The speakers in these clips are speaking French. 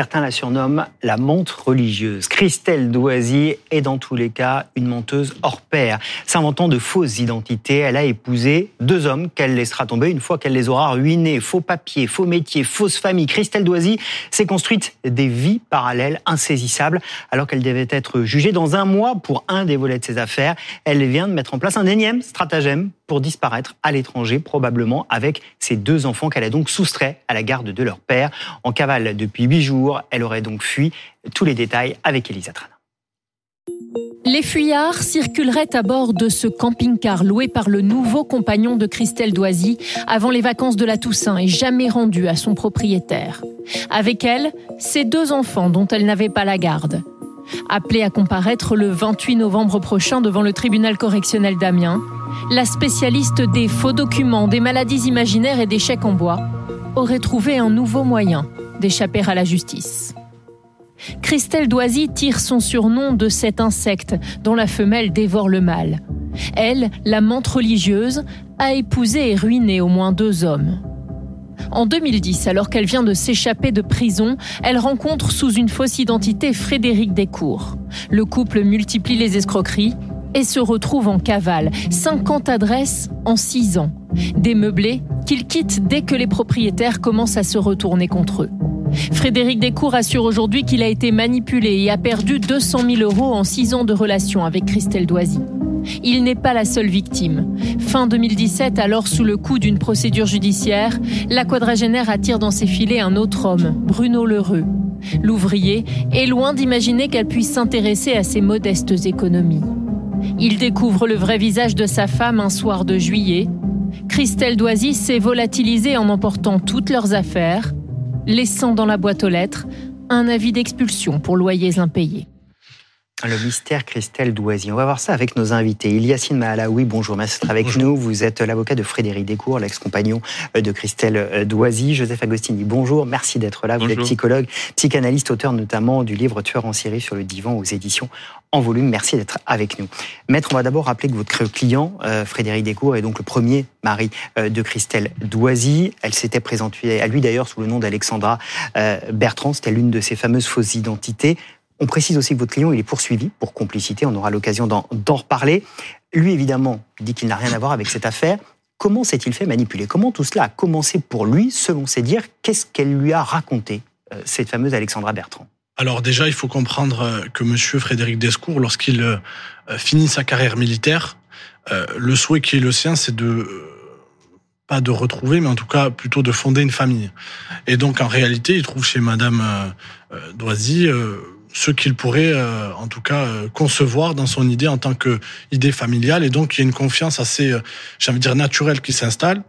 Certains la surnomment la montre religieuse. Christelle Doisy est dans tous les cas une menteuse hors pair. S'inventant de fausses identités, elle a épousé deux hommes qu'elle laissera tomber une fois qu'elle les aura ruinés. Faux papiers, faux métiers, fausse famille. Christelle Doisy s'est construite des vies parallèles insaisissables alors qu'elle devait être jugée dans un mois pour un des volets de ses affaires. Elle vient de mettre en place un énième stratagème pour disparaître à l'étranger, probablement avec ses deux enfants qu'elle a donc soustraits à la garde de leur père. En cavale depuis huit jours, elle aurait donc fui. Tous les détails avec Elisa Trana. Les fuyards circuleraient à bord de ce camping-car loué par le nouveau compagnon de Christelle Doisy avant les vacances de la Toussaint et jamais rendu à son propriétaire. Avec elle, ses deux enfants dont elle n'avait pas la garde. Appelée à comparaître le 28 novembre prochain devant le tribunal correctionnel d'Amiens, la spécialiste des faux documents, des maladies imaginaires et des chèques en bois aurait trouvé un nouveau moyen d'échapper à la justice. Christelle Doisy tire son surnom de cet insecte dont la femelle dévore le mâle. Elle, la menthe religieuse, a épousé et ruiné au moins deux hommes. En 2010, alors qu'elle vient de s'échapper de prison, elle rencontre sous une fausse identité Frédéric Descours. Le couple multiplie les escroqueries et se retrouve en cavale. 50 adresses en 6 ans. Des meublés qu'il quitte dès que les propriétaires commencent à se retourner contre eux. Frédéric Descours assure aujourd'hui qu'il a été manipulé et a perdu 200 000 euros en 6 ans de relation avec Christelle Doisy. Il n'est pas la seule victime. Fin 2017, alors sous le coup d'une procédure judiciaire, la quadragénaire attire dans ses filets un autre homme, Bruno Lheureux. L'ouvrier est loin d'imaginer qu'elle puisse s'intéresser à ses modestes économies. Il découvre le vrai visage de sa femme un soir de juillet. Christelle Doisy s'est volatilisée en emportant toutes leurs affaires, laissant dans la boîte aux lettres un avis d'expulsion pour loyers impayés. Le mystère Christelle Doisy. On va voir ça avec nos invités. Iliassine Mahalaoui, bonjour, merci d'être avec nous. Vous êtes l'avocat de Frédéric Descours, l'ex-compagnon de Christelle Doisy. Joseph Agostini, bonjour, merci d'être là. Vous êtes psychologue, psychanalyste, auteur notamment du livre Tueur en série sur le divan aux éditions en volume. Merci d'être avec nous. Maître, on va d'abord rappeler que votre client, euh, Frédéric Descours, est donc le premier mari euh, de Christelle Doisy. Elle s'était présentée à lui d'ailleurs sous le nom d'Alexandra euh, Bertrand. C'était l'une de ses fameuses fausses identités. On précise aussi que votre client il est poursuivi pour complicité, on aura l'occasion d'en reparler. Lui, évidemment, dit qu'il n'a rien à voir avec cette affaire. Comment s'est-il fait manipuler? Comment tout cela a commencé pour lui, selon ses dires? Qu'est-ce qu'elle lui a raconté, euh, cette fameuse Alexandra Bertrand? Alors déjà, il faut comprendre euh, que Monsieur Frédéric Descours, lorsqu'il euh, finit sa carrière militaire, le souhait qui est le sien, c'est de pas de retrouver, mais en tout cas plutôt de fonder une famille. Et donc en réalité, il trouve chez Madame Doisy ce qu'il pourrait, euh, en tout cas, euh, concevoir dans son idée en tant que idée familiale. Et donc, il y a une confiance assez, euh, j'ai envie de dire, naturelle qui s'installe.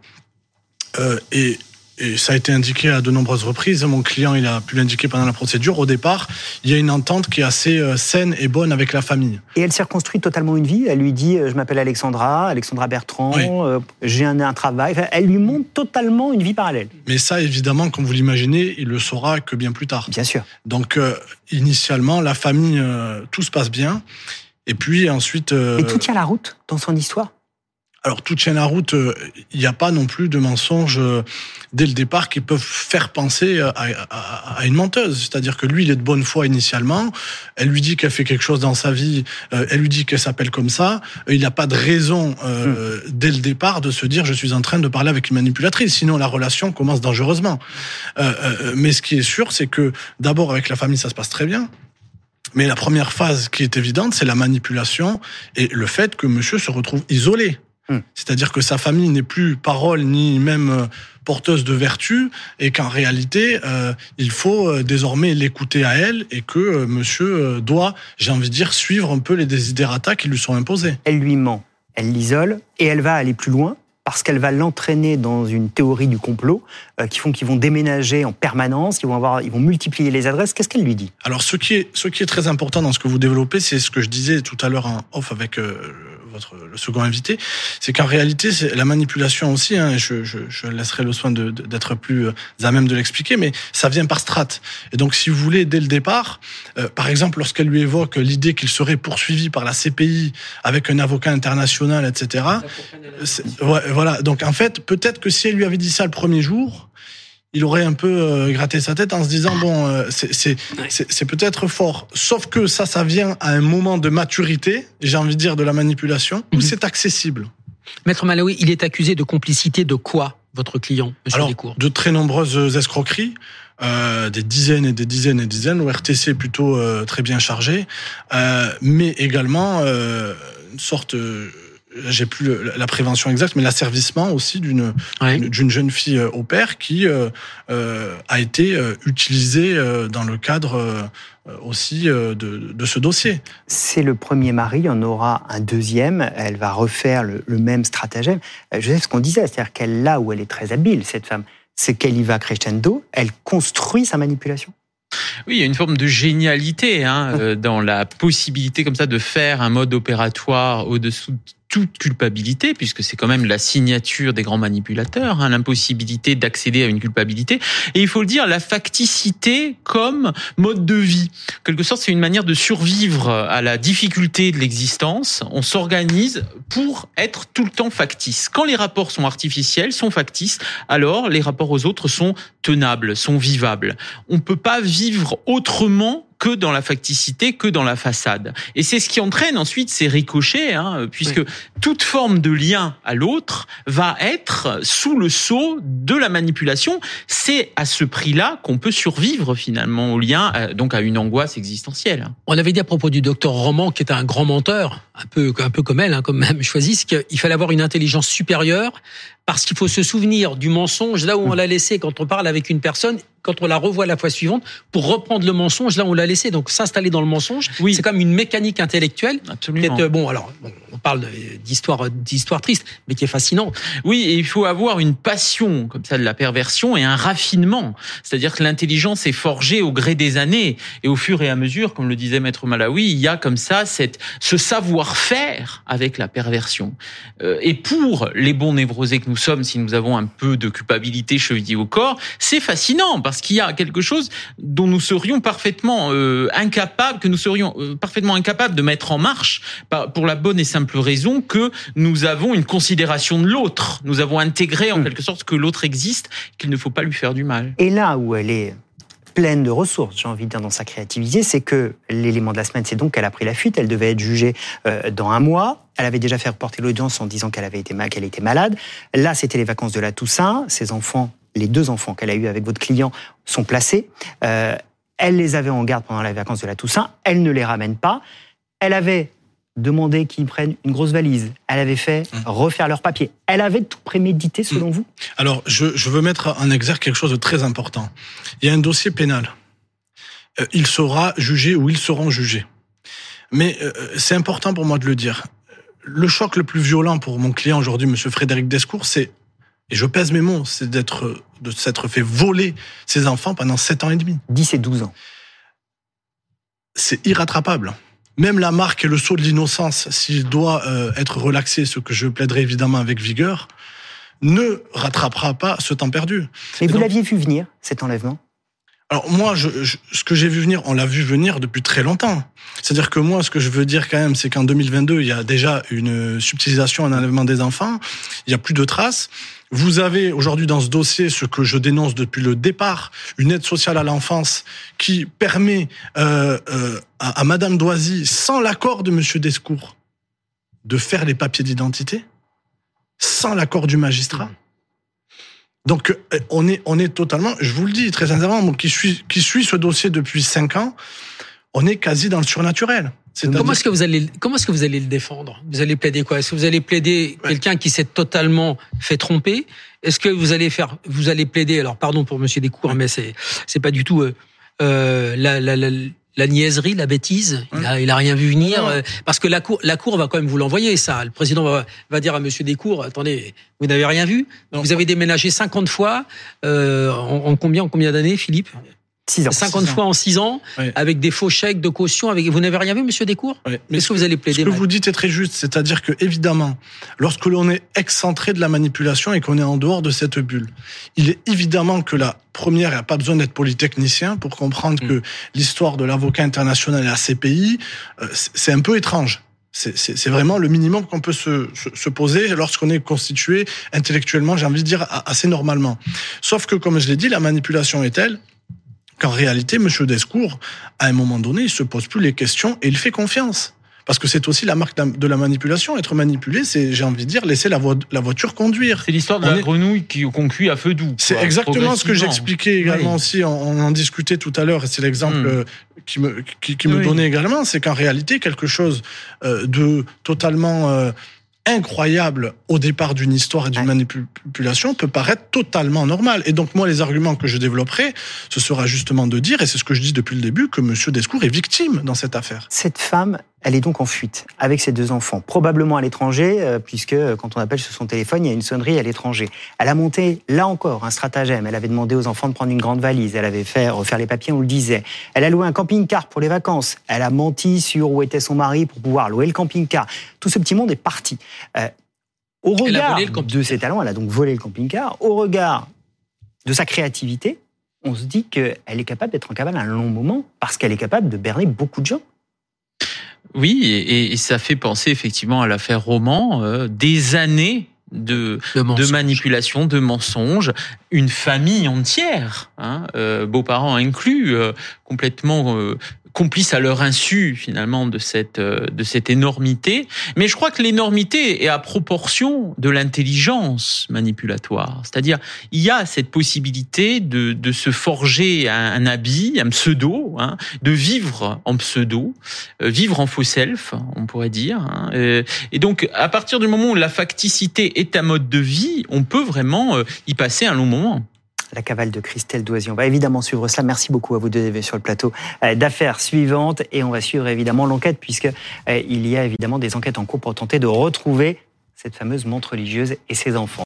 et et ça a été indiqué à de nombreuses reprises. Mon client, il a pu l'indiquer pendant la procédure. Au départ, il y a une entente qui est assez euh, saine et bonne avec la famille. Et elle s'est reconstruite totalement une vie. Elle lui dit euh, Je m'appelle Alexandra, Alexandra Bertrand, euh, j'ai un, un, travail. elle lui montre totalement une vie parallèle. Mais ça, évidemment, comme vous l'imaginez, il le saura que bien plus tard. Bien sûr. Donc, initialement, la famille, tout se passe bien. Et puis ensuite. Et tout tient la route dans son histoire alors, toute chaîne à route, il n'y a pas non plus de mensonges dès le départ qui peuvent faire penser à, une menteuse. C'est-à-dire que lui, il est de bonne foi initialement. Elle lui dit qu'elle fait quelque chose dans sa vie. Euh, elle lui dit qu'elle s'appelle comme ça. Il n'a pas de raison euh, hmm. dès le départ de se dire je suis en train de parler avec une manipulatrice. Sinon, la relation commence dangereusement. Euh, mais ce qui est sûr, c'est que d'abord avec la famille, ça se passe très bien. Mais la première phase qui est évidente, c'est la manipulation et le fait que monsieur se retrouve isolé. Hmm. C'est-à-dire que sa famille n'est plus parole ni même euh, porteuse de vertu et qu'en réalité, euh, il faut euh, désormais l'écouter à elle et que monsieur doit, j'ai envie de dire, suivre un peu les désidératas qui lui sont imposés. Elle lui ment, elle l'isole et elle va aller plus loin parce qu'elle va l'entraîner dans une théorie du complot qui font qu'ils vont déménager en permanence, ils vont avoir, ils vont multiplier les adresses. Qu'est-ce qu'elle lui dit? Alors ce qui est ce qui est très important dans ce que vous développez, c'est ce que je disais tout à l'heure en off avec votre le second invité, c'est qu'en réalité, c'est la manipulation aussi. Hein, je, je, je, laisserai le soin d'être plus euh, à même de l'expliquer, mais ça vient par strates. Et donc, si vous voulez, dès le départ, euh, par exemple, lorsqu'elle lui évoque l'idée qu'il serait poursuivi par la CPI avec un avocat international, etc. voilà. Donc, en fait, peut-être que si elle lui avait dit ça le premier jour, il aurait un peu euh, gratté sa tête en se disant bon, euh, c'est peut-être fort. Sauf que ça, ça vient à un moment de maturité, j'ai envie de dire de la manipulation, où mhm. c'est accessible. Maître Malawi, il est accusé de complicité de quoi, votre client, Monsieur Alors, De très nombreuses escroqueries. Euh, des dizaines et des dizaines et des dizaines, au RTC plutôt euh, très bien chargé, euh, mais également euh, une sorte j'ai plus la prévention exacte, mais l'asservissement aussi d'une d'une jeune fille au père qui euh, a été utilisée dans le cadre aussi de, de, ce dossier. C'est le premier mari, il y en aura un deuxième, elle va refaire le, le même stratagème. Je sais ce qu'on disait, c'est-à-dire qu'elle là où elle est très habile, cette femme, c'est qu'elle y va crescendo, elle construit sa manipulation. Oui, il y a une forme de génialité hein, euh, dans la possibilité comme ça de faire un mode opératoire au-dessous toute culpabilité, puisque c'est quand même la signature des grands manipulateurs, hein, l'impossibilité d'accéder à une culpabilité. Et il faut le dire, la facticité comme mode de vie. En quelque sorte, c'est une manière de survivre à la difficulté de l'existence. On s'organise pour être tout le temps factice. Quand les rapports sont artificiels, sont factices, alors les rapports aux autres sont tenables, sont vivables. On peut pas vivre autrement que dans la facticité, que dans la façade. Et c'est ce qui entraîne ensuite ces ricochets, hein, puisque toute forme de lien à l'autre va être sous le sceau de la manipulation. C'est à ce prix-là qu'on peut survivre finalement au lien, euh, donc à une angoisse existentielle. On avait dit à propos du docteur Roman, qui est un grand menteur, un peu, un peu comme elle, hein, comme même choisi, qu'il fallait avoir une intelligence supérieure parce qu'il faut se souvenir du mensonge là où on l'a laissé quand on parle avec une personne quand on la revoit la fois suivante pour reprendre le mensonge là où on l'a laissé. Donc s'installer dans le mensonge, oui. c'est comme une mécanique intellectuelle. Absolument. Euh, bon, alors on parle d'histoire d'histoire triste, mais qui est fascinante. Oui, et il faut avoir une passion comme ça de la perversion et un raffinement. C'est-à-dire que l'intelligence est forgée au gré des années et au fur et à mesure, comme le disait Maître Malawi, il y a comme ça cette ce savoir-faire avec la perversion. Euh, et pour les bons névrosés que nous sommes, si nous avons un peu de culpabilité chevillée au corps, c'est fascinant parce qu'il y a quelque chose dont nous serions parfaitement euh, incapables, que nous serions euh, parfaitement incapables de mettre en marche, pour la bonne et simple raison que nous avons une considération de l'autre. Nous avons intégré en hmm. quelque sorte que l'autre existe, qu'il ne faut pas lui faire du mal. Et là où elle est pleine de ressources, j'ai envie de dire, dans sa créativité, c'est que l'élément de la semaine, c'est donc qu'elle a pris la fuite, elle devait être jugée euh, dans un mois, elle avait déjà fait reporter l'audience en disant qu'elle avait été était malade. Là, c'était les vacances de la Toussaint, ses enfants les deux enfants qu'elle a eus avec votre client sont placés. Euh, elle les avait en garde pendant les vacances de la Toussaint. Elle ne les ramène pas. Elle avait demandé qu'ils prennent une grosse valise. Elle avait fait mmh. refaire leurs papiers. Elle avait tout prémédité, selon mmh. vous? Alors, je, veux mettre en exergue quelque chose de très important. Il y a un dossier pénal. Euh, il sera jugé ou ils seront jugés. Mais euh, c'est important pour moi de le dire. Le choc le plus violent pour mon client aujourd'hui, Monsieur Frédéric Descours, c'est et je pèse mes mots, c'est d'être, de s'être fait voler ses enfants pendant 7 ans et demi. 10 et 12 ans. C'est irrattrapable. Même la marque et le saut de l'innocence, s'il doit euh, être relaxé, ce que je plaiderai évidemment avec vigueur, ne rattrapera pas ce temps perdu. Et, vous l'aviez vu venir, cet enlèvement? Alors moi, je, ce que j'ai vu venir, on l'a vu venir depuis très longtemps. C'est-à-dire que moi, ce que je veux dire quand même, c'est qu'en 2022, il y a déjà une subtilisation, un enlèvement des enfants. Il y a plus de traces. Vous avez aujourd'hui dans ce dossier ce que je dénonce depuis le départ, une aide sociale à l'enfance qui permet euh, euh, à, Madame Doisy, sans l'accord de Monsieur Descours, de faire les papiers d'identité, sans l'accord du magistrat. Donc euh, on est on est totalement, je vous le dis très sincèrement, qui suit qui suit ce dossier depuis cinq ans, on est quasi dans le surnaturel. Comment est-ce que vous allez comment est-ce que vous allez le défendre? Vous allez plaider quoi? Est-ce que vous allez plaider quelqu'un qui s'est totalement fait tromper? Est-ce que vous allez faire vous allez plaider alors pardon pour monsieur Descours mais c'est c'est pas du tout euh, euh, la, la, la, la niaiserie, la bêtise, il a, il a rien vu venir euh, parce que la cour, la cour va quand même vous l'envoyer ça. Le président va, va dire à Monsieur Descours, attendez, vous n'avez rien vu? Vous avez déménagé 50 fois euh, en, en combien en combien d'années, Philippe? 6 ans. 50 fois en 6 ans, avec des faux chèques de caution. Avec... Vous n'avez rien vu, monsieur Descours ouais. Est-ce que vous allez plaider Ce que vous dites est très juste, c'est-à-dire que, évidemment, lorsque l'on est excentré de la manipulation et qu'on est en dehors de cette bulle, il est évidemment que la première, il n'y a pas besoin d'être polytechnicien pour comprendre mm. que l'histoire de l'avocat international et la CPI, c'est un peu étrange. C'est vraiment le minimum qu'on peut se, se, poser lorsqu'on est constitué intellectuellement, j'ai envie de dire, assez normalement. Sauf que, comme je l'ai dit, la manipulation est telle qu'en réalité, M. Descours, à un moment donné, il se pose plus les questions et il fait confiance. Parce que c'est aussi la marque de la manipulation. Être manipulé, c'est, j'ai envie de dire, laisser la, la voiture conduire. C'est l'histoire de la grenouille qui, qu'on cuit à feu doux. C'est exactement ce que j'expliquais également aussi. On, en discutait tout à l'heure, et c'est l'exemple hmm. qui me, qui, me donnait également. C'est qu'en réalité, quelque chose euh, de totalement euh, incroyable au départ d'une histoire et d'une manipulation peut paraître totalement normal. Et donc moi, les arguments que je développerai, ce sera justement de dire, et c'est ce que je dis depuis le début, que Monsieur Descours est victime dans cette affaire. Cette femme, elle est donc en fuite avec ses deux enfants, probablement à l'étranger, euh, puisque euh, quand on appelle sur son téléphone, il y a une sonnerie à l'étranger. Elle a monté, là encore, un stratagème. Elle avait demandé aux enfants de prendre une grande valise. Elle avait fait refaire les papiers, on le disait. Elle a loué un camping-car pour les vacances. Elle a menti sur où était son mari pour pouvoir louer le camping-car. Tout ce petit monde est parti. Euh, au regard de ses talents, elle a donc volé le camping-car. Au regard de sa créativité, on se dit qu'elle est capable d'être en cavale un long moment parce qu'elle est capable de berner beaucoup de gens. Oui, et, ça fait penser effectivement à l'affaire Roman, euh, des années de, de, manipulation, de mensonges, une famille entière, hein, euh, beaux-parents inclus, euh, complètement complices à leur insu finalement de cette euh, de cette énormité. Mais je crois que l'énormité est à proportion de l'intelligence manipulatoire. C'est-à-dire il y a cette possibilité de de se forger un, habit, un pseudo, hein, de vivre en pseudo, euh, vivre en faux self, on pourrait dire. Hein. Euh, et donc à partir du moment où la facticité est un mode de vie, on peut vraiment y passer un long moment la cavale de Christelle Doisy. On va évidemment suivre cela. Merci beaucoup à vous deux sur le plateau euh, d'affaires suivantes et on va suivre évidemment l'enquête puisque euh, y a évidemment des enquêtes en cours pour tenter de retrouver cette fameuse montre religieuse et ses enfants.